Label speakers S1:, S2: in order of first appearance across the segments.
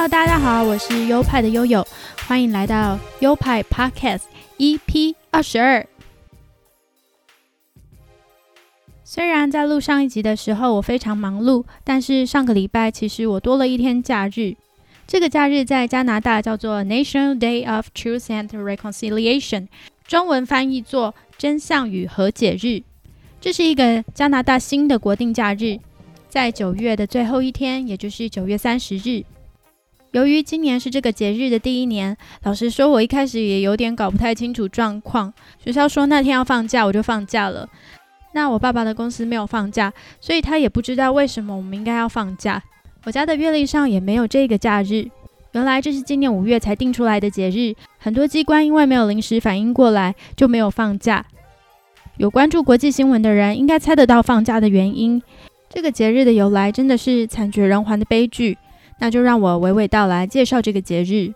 S1: Hello，大家好，我是优派的悠悠，欢迎来到优派 Podcast EP 二十二。虽然在录上一集的时候我非常忙碌，但是上个礼拜其实我多了一天假日。这个假日在加拿大叫做 National Day of Truth and Reconciliation，中文翻译作真相与和解日。这是一个加拿大新的国定假日，在九月的最后一天，也就是九月三十日。由于今年是这个节日的第一年，老实说，我一开始也有点搞不太清楚状况。学校说那天要放假，我就放假了。那我爸爸的公司没有放假，所以他也不知道为什么我们应该要放假。我家的月历上也没有这个假日。原来这是今年五月才定出来的节日，很多机关因为没有临时反应过来，就没有放假。有关注国际新闻的人应该猜得到放假的原因。这个节日的由来真的是惨绝人寰的悲剧。那就让我娓娓道来介绍这个节日。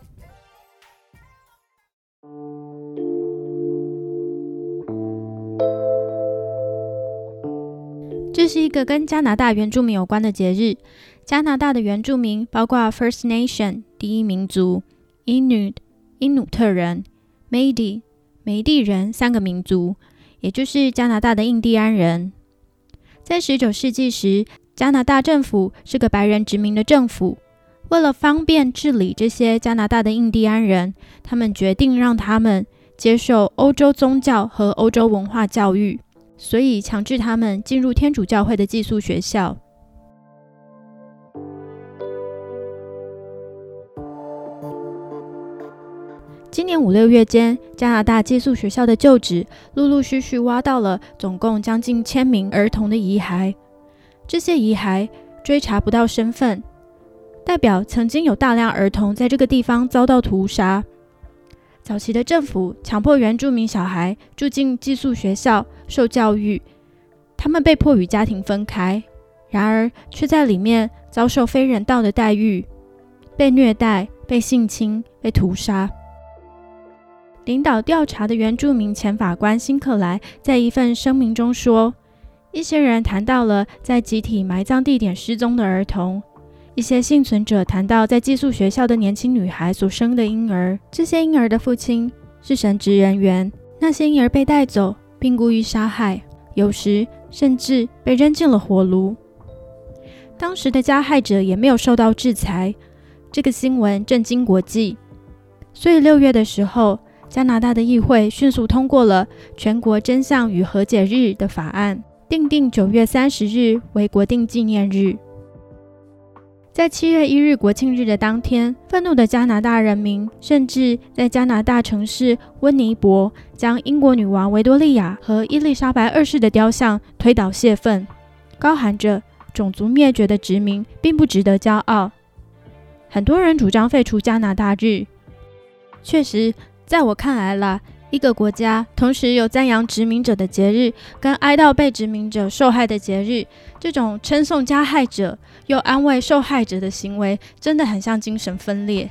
S1: 这是一个跟加拿大原住民有关的节日。加拿大的原住民包括 First Nation 第一民族、Inuit 因努特人、Métis 梅地人三个民族，也就是加拿大的印第安人。在十九世纪时，加拿大政府是个白人殖民的政府。为了方便治理这些加拿大的印第安人，他们决定让他们接受欧洲宗教和欧洲文化教育。所以强制他们进入天主教会的寄宿学校。今年五六月间，加拿大寄宿学校的旧址陆陆续续挖到了总共将近千名儿童的遗骸。这些遗骸追查不到身份，代表曾经有大量儿童在这个地方遭到屠杀。早期的政府强迫原住民小孩住进寄宿学校受教育，他们被迫与家庭分开，然而却在里面遭受非人道的待遇，被虐待、被性侵、被屠杀。领导调查的原住民前法官辛克莱在一份声明中说：“一些人谈到了在集体埋葬地点失踪的儿童。”一些幸存者谈到，在寄宿学校的年轻女孩所生的婴儿，这些婴儿的父亲是神职人员。那些婴儿被带走并故意杀害，有时甚至被扔进了火炉。当时的加害者也没有受到制裁。这个新闻震惊国际。所以六月的时候，加拿大的议会迅速通过了全国真相与和解日的法案，定定九月三十日为国定纪念日。在七月一日国庆日的当天，愤怒的加拿大人民甚至在加拿大城市温尼伯将英国女王维多利亚和伊丽莎白二世的雕像推倒泄愤，高喊着“种族灭绝的殖民并不值得骄傲”。很多人主张废除加拿大日。确实，在我看来啦。一个国家同时有赞扬殖民者的节日，跟哀悼被殖民者受害的节日，这种称颂加害者又安慰受害者的行为，真的很像精神分裂。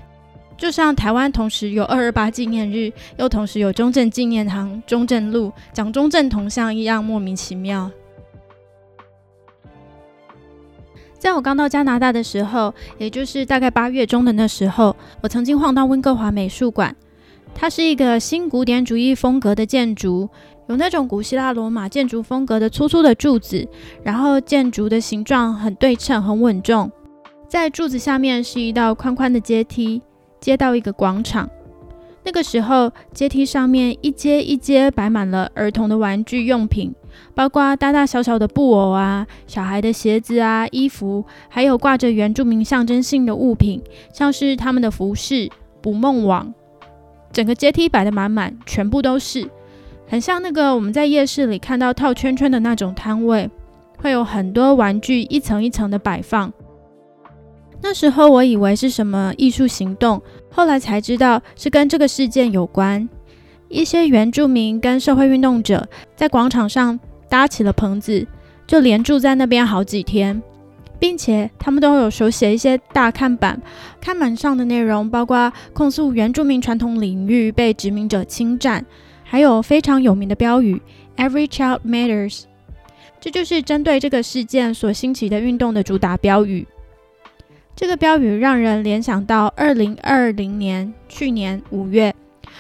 S1: 就像台湾同时有二二八纪念日，又同时有中正纪念堂、中正路、蒋中正铜像一样莫名其妙。在我刚到加拿大的时候，也就是大概八月中的那时候，我曾经晃到温哥华美术馆。它是一个新古典主义风格的建筑，有那种古希腊罗马建筑风格的粗粗的柱子，然后建筑的形状很对称、很稳重。在柱子下面是一道宽宽的阶梯，接到一个广场。那个时候，阶梯上面一阶一阶摆满了儿童的玩具用品，包括大大小小的布偶啊、小孩的鞋子啊、衣服，还有挂着原住民象征性的物品，像是他们的服饰、捕梦网。整个阶梯摆得满满，全部都是，很像那个我们在夜市里看到套圈圈的那种摊位，会有很多玩具一层一层的摆放。那时候我以为是什么艺术行动，后来才知道是跟这个事件有关。一些原住民跟社会运动者在广场上搭起了棚子，就连住在那边好几天。并且他们都有手写一些大看板，看板上的内容包括控诉原住民传统领域被殖民者侵占，还有非常有名的标语 “Every child matters”，这就是针对这个事件所兴起的运动的主打标语。这个标语让人联想到二零二零年去年五月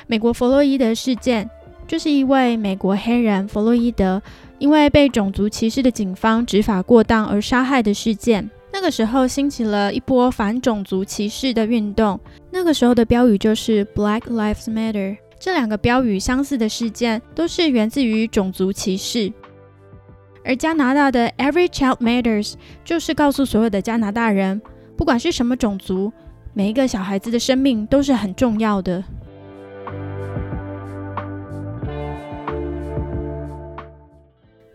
S1: 美国弗洛伊德事件，就是一位美国黑人弗洛伊德因为被种族歧视的警方执法过当而杀害的事件。那个时候兴起了一波反种族歧视的运动，那个时候的标语就是 Black Lives Matter。这两个标语相似的事件都是源自于种族歧视。而加拿大的 Every Child Matters 就是告诉所有的加拿大人，不管是什么种族，每一个小孩子的生命都是很重要的。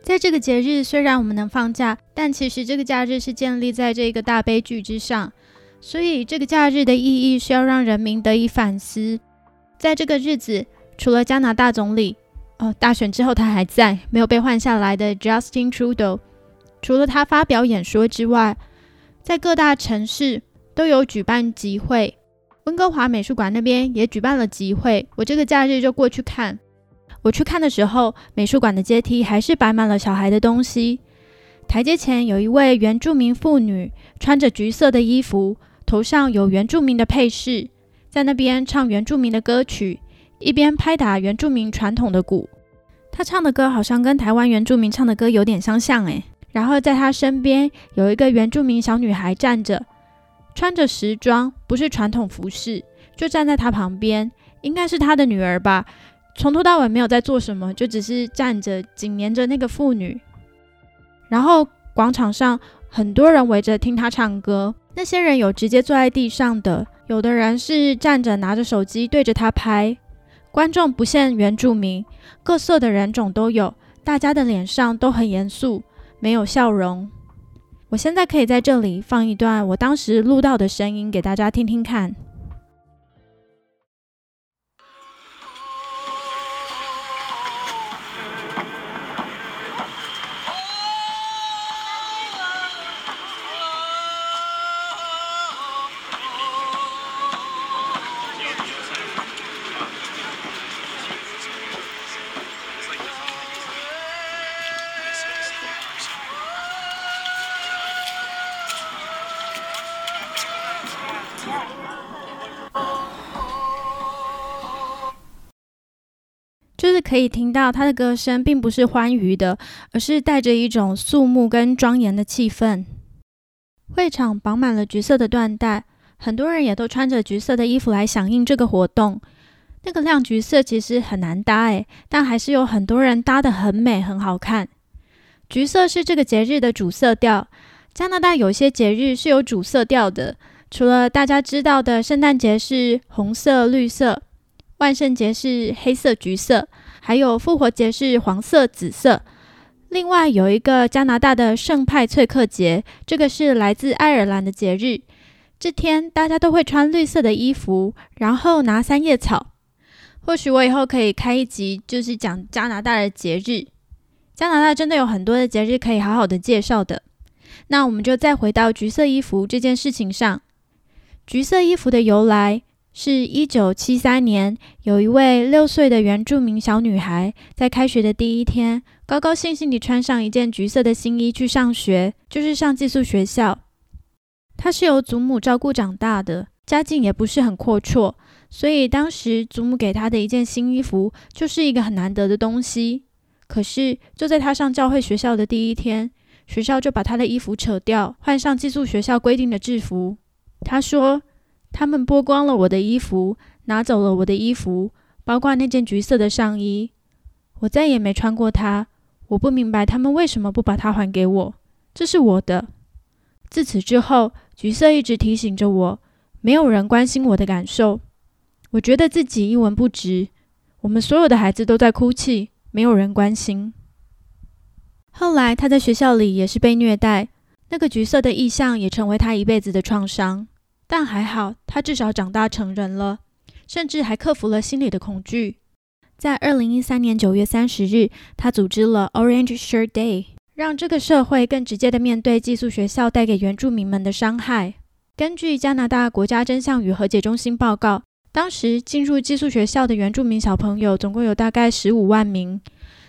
S1: 在这个节日，虽然我们能放假，但其实这个假日是建立在这个大悲剧之上，所以这个假日的意义是要让人民得以反思。在这个日子，除了加拿大总理。哦，大选之后他还在，没有被换下来的 Justin Trudeau，除了他发表演说之外，在各大城市都有举办集会。温哥华美术馆那边也举办了集会，我这个假日就过去看。我去看的时候，美术馆的阶梯还是摆满了小孩的东西。台阶前有一位原住民妇女，穿着橘色的衣服，头上有原住民的配饰，在那边唱原住民的歌曲。一边拍打原住民传统的鼓，她唱的歌好像跟台湾原住民唱的歌有点相像诶。然后在她身边有一个原住民小女孩站着，穿着时装，不是传统服饰，就站在她旁边，应该是她的女儿吧。从头到尾没有在做什么，就只是站着，紧黏着那个妇女。然后广场上很多人围着听他唱歌，那些人有直接坐在地上的，有的人是站着拿着手机对着他拍。观众不限原住民，各色的人种都有，大家的脸上都很严肃，没有笑容。我现在可以在这里放一段我当时录到的声音给大家听听看。就是可以听到他的歌声，并不是欢愉的，而是带着一种肃穆跟庄严的气氛。会场绑满了橘色的缎带，很多人也都穿着橘色的衣服来响应这个活动。那个亮橘色其实很难搭诶，但还是有很多人搭得很美，很好看。橘色是这个节日的主色调。加拿大有些节日是有主色调的，除了大家知道的圣诞节是红色、绿色。万圣节是黑色、橘色，还有复活节是黄色、紫色。另外有一个加拿大的圣派翠克节，这个是来自爱尔兰的节日。这天大家都会穿绿色的衣服，然后拿三叶草。或许我以后可以开一集，就是讲加拿大的节日。加拿大真的有很多的节日可以好好的介绍的。那我们就再回到橘色衣服这件事情上。橘色衣服的由来。是一九七三年，有一位六岁的原住民小女孩，在开学的第一天，高高兴兴地穿上一件橘色的新衣去上学，就是上寄宿学校。她是由祖母照顾长大的，家境也不是很阔绰，所以当时祖母给她的一件新衣服，就是一个很难得的东西。可是就在她上教会学校的第一天，学校就把她的衣服扯掉，换上寄宿学校规定的制服。她说。他们剥光了我的衣服，拿走了我的衣服，包括那件橘色的上衣。我再也没穿过它。我不明白他们为什么不把它还给我。这是我的。自此之后，橘色一直提醒着我，没有人关心我的感受。我觉得自己一文不值。我们所有的孩子都在哭泣，没有人关心。后来他在学校里也是被虐待，那个橘色的意象也成为他一辈子的创伤。但还好，他至少长大成人了，甚至还克服了心里的恐惧。在二零一三年九月三十日，他组织了 Orange Shirt Day，让这个社会更直接的面对寄宿学校带给原住民们的伤害。根据加拿大国家真相与和解中心报告，当时进入寄宿学校的原住民小朋友总共有大概十五万名，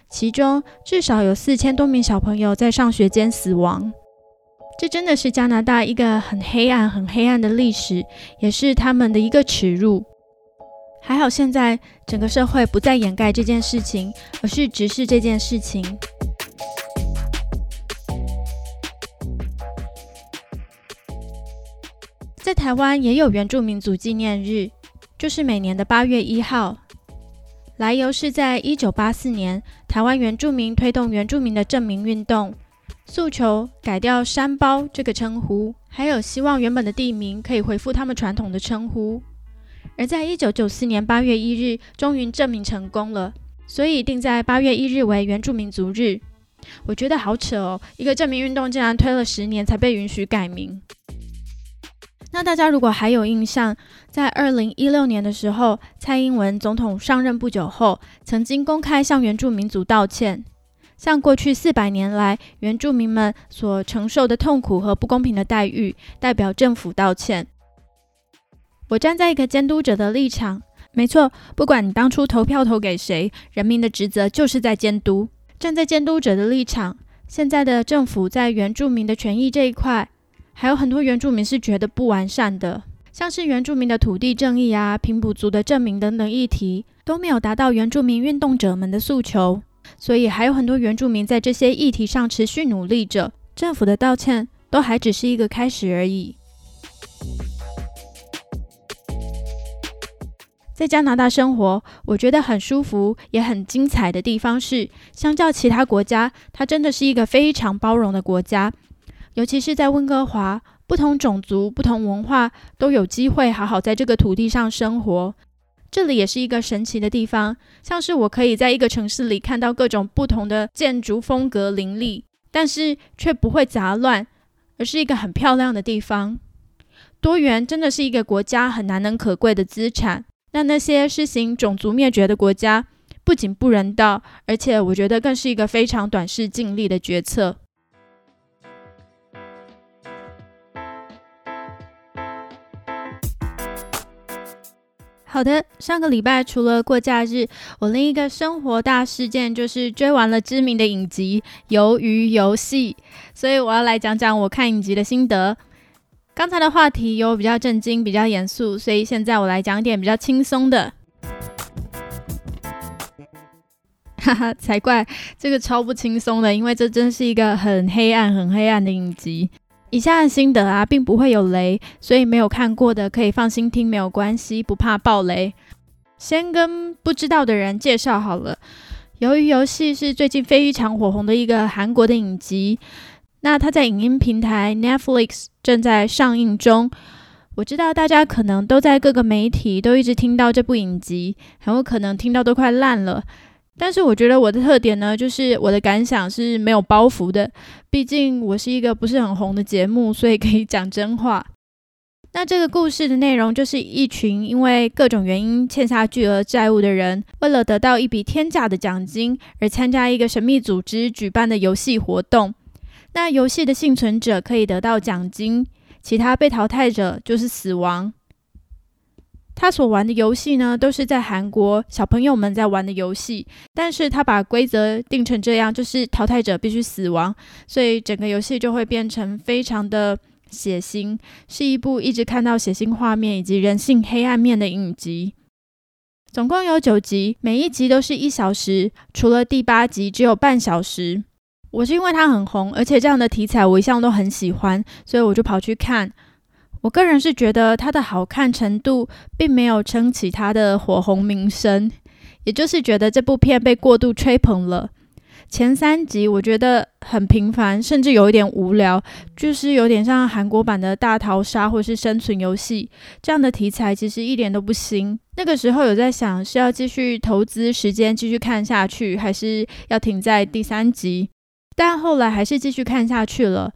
S1: 其中至少有四千多名小朋友在上学间死亡。这真的是加拿大一个很黑暗、很黑暗的历史，也是他们的一个耻辱。还好现在整个社会不再掩盖这件事情，而是直视这件事情。在台湾也有原住民族纪念日，就是每年的八月一号。来由是在一九八四年，台湾原住民推动原住民的证明运动。诉求改掉“山包”这个称呼，还有希望原本的地名可以恢复他们传统的称呼。而在一九九四年八月一日，终于证明成功了，所以定在八月一日为原住民族日。我觉得好扯哦，一个证明运动竟然推了十年才被允许改名。那大家如果还有印象，在二零一六年的时候，蔡英文总统上任不久后，曾经公开向原住民族道歉。向过去四百年来原住民们所承受的痛苦和不公平的待遇，代表政府道歉。我站在一个监督者的立场，没错，不管你当初投票投给谁，人民的职责就是在监督。站在监督者的立场，现在的政府在原住民的权益这一块，还有很多原住民是觉得不完善的，像是原住民的土地正义啊、平埔族的证明等等议题，都没有达到原住民运动者们的诉求。所以还有很多原住民在这些议题上持续努力着，政府的道歉都还只是一个开始而已。在加拿大生活，我觉得很舒服也很精彩的地方是，相较其他国家，它真的是一个非常包容的国家，尤其是在温哥华，不同种族、不同文化都有机会好好在这个土地上生活。这里也是一个神奇的地方，像是我可以在一个城市里看到各种不同的建筑风格林立，但是却不会杂乱，而是一个很漂亮的地方。多元真的是一个国家很难能可贵的资产。那那些实行种族灭绝的国家，不仅不人道，而且我觉得更是一个非常短视尽力的决策。好的，上个礼拜除了过假日，我另一个生活大事件就是追完了知名的影集《鱿鱼游戏》，所以我要来讲讲我看影集的心得。刚才的话题有比较震惊、比较严肃，所以现在我来讲点比较轻松的。哈哈，才怪，这个超不轻松的，因为这真是一个很黑暗、很黑暗的影集。以下的心得啊，并不会有雷，所以没有看过的可以放心听，没有关系，不怕爆雷。先跟不知道的人介绍好了，《鱿鱼游戏》是最近非常火红的一个韩国的影集。那它在影音平台 Netflix 正在上映中。我知道大家可能都在各个媒体都一直听到这部影集，很有可能听到都快烂了。但是我觉得我的特点呢，就是我的感想是没有包袱的。毕竟我是一个不是很红的节目，所以可以讲真话。那这个故事的内容就是一群因为各种原因欠下巨额债务的人，为了得到一笔天价的奖金而参加一个神秘组织举办的游戏活动。那游戏的幸存者可以得到奖金，其他被淘汰者就是死亡。他所玩的游戏呢，都是在韩国小朋友们在玩的游戏，但是他把规则定成这样，就是淘汰者必须死亡，所以整个游戏就会变成非常的血腥，是一部一直看到血腥画面以及人性黑暗面的影集。总共有九集，每一集都是一小时，除了第八集只有半小时。我是因为它很红，而且这样的题材我一向都很喜欢，所以我就跑去看。我个人是觉得它的好看程度并没有撑起它的火红名声，也就是觉得这部片被过度吹捧了。前三集我觉得很平凡，甚至有一点无聊，就是有点像韩国版的大逃杀或是生存游戏这样的题材，其实一点都不新。那个时候有在想是要继续投资时间继续看下去，还是要停在第三集，但后来还是继续看下去了。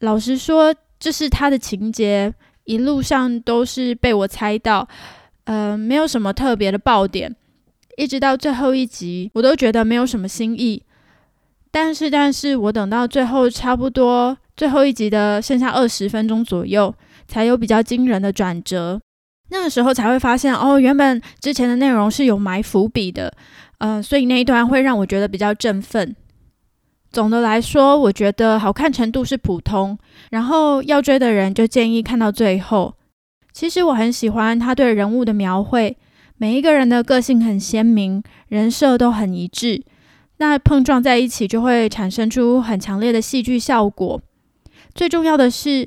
S1: 老实说。这是他的情节，一路上都是被我猜到，呃，没有什么特别的爆点，一直到最后一集，我都觉得没有什么新意。但是，但是我等到最后差不多最后一集的剩下二十分钟左右，才有比较惊人的转折。那个时候才会发现，哦，原本之前的内容是有埋伏笔的，呃，所以那一段会让我觉得比较振奋。总的来说，我觉得好看程度是普通，然后要追的人就建议看到最后。其实我很喜欢他对人物的描绘，每一个人的个性很鲜明，人设都很一致，那碰撞在一起就会产生出很强烈的戏剧效果。最重要的是，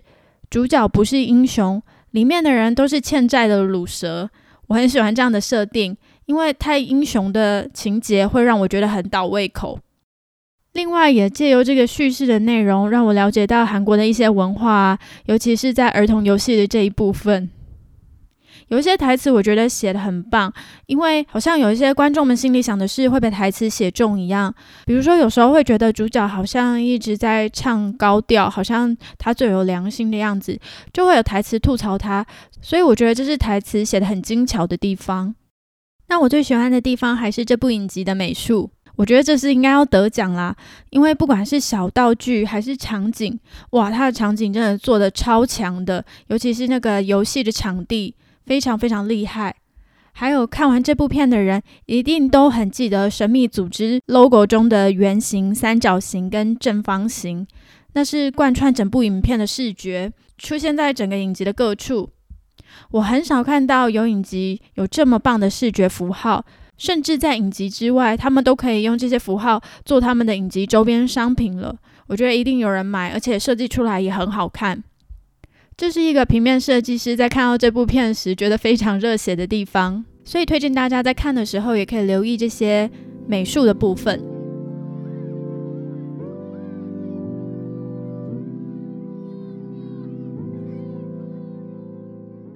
S1: 主角不是英雄，里面的人都是欠债的卤蛇。我很喜欢这样的设定，因为太英雄的情节会让我觉得很倒胃口。另外，也借由这个叙事的内容，让我了解到韩国的一些文化，尤其是在儿童游戏的这一部分。有一些台词，我觉得写的很棒，因为好像有一些观众们心里想的是会被台词写中一样。比如说，有时候会觉得主角好像一直在唱高调，好像他最有良心的样子，就会有台词吐槽他。所以我觉得这是台词写的很精巧的地方。那我最喜欢的地方还是这部影集的美术。我觉得这是应该要得奖啦，因为不管是小道具还是场景，哇，它的场景真的做的超强的，尤其是那个游戏的场地，非常非常厉害。还有看完这部片的人，一定都很记得神秘组织 logo 中的圆形、三角形跟正方形，那是贯穿整部影片的视觉，出现在整个影集的各处。我很少看到有影集有这么棒的视觉符号。甚至在影集之外，他们都可以用这些符号做他们的影集周边商品了。我觉得一定有人买，而且设计出来也很好看。这是一个平面设计师在看到这部片时觉得非常热血的地方，所以推荐大家在看的时候也可以留意这些美术的部分。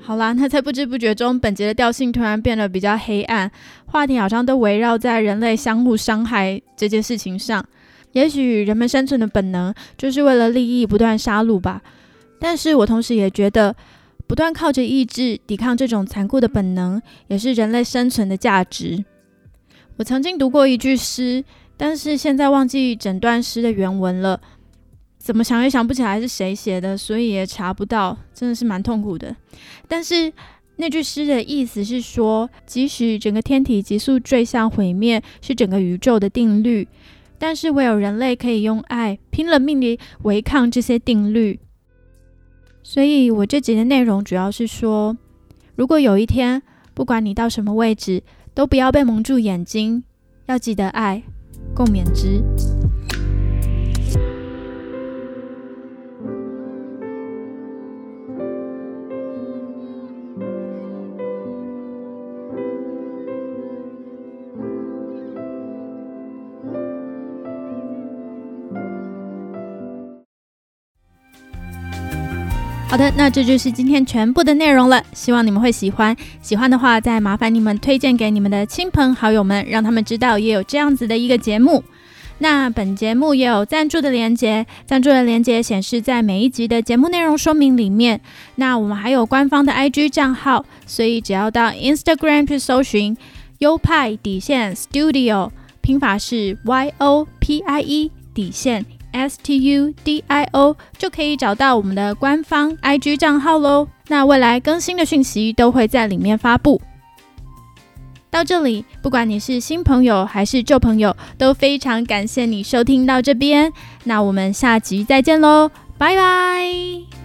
S1: 好啦，那在不知不觉中，本节的调性突然变得比较黑暗，话题好像都围绕在人类相互伤害这件事情上。也许人们生存的本能就是为了利益不断杀戮吧。但是我同时也觉得，不断靠着意志抵抗这种残酷的本能，也是人类生存的价值。我曾经读过一句诗，但是现在忘记整段诗的原文了。怎么想也想不起来是谁写的，所以也查不到，真的是蛮痛苦的。但是那句诗的意思是说，即使整个天体急速坠向毁灭是整个宇宙的定律，但是唯有人类可以用爱拼了命地违抗这些定律。所以我这集的内容主要是说，如果有一天，不管你到什么位置，都不要被蒙住眼睛，要记得爱，共勉之。好的，那这就是今天全部的内容了，希望你们会喜欢。喜欢的话，再麻烦你们推荐给你们的亲朋好友们，让他们知道也有这样子的一个节目。那本节目也有赞助的连接，赞助的连接显示在每一集的节目内容说明里面。那我们还有官方的 IG 账号，所以只要到 Instagram 去搜寻优派底线 Studio，拼法是 Y O P I E 底线。S T U D I O 就可以找到我们的官方 I G 账号喽。那未来更新的讯息都会在里面发布。到这里，不管你是新朋友还是旧朋友，都非常感谢你收听到这边。那我们下集再见喽，拜拜。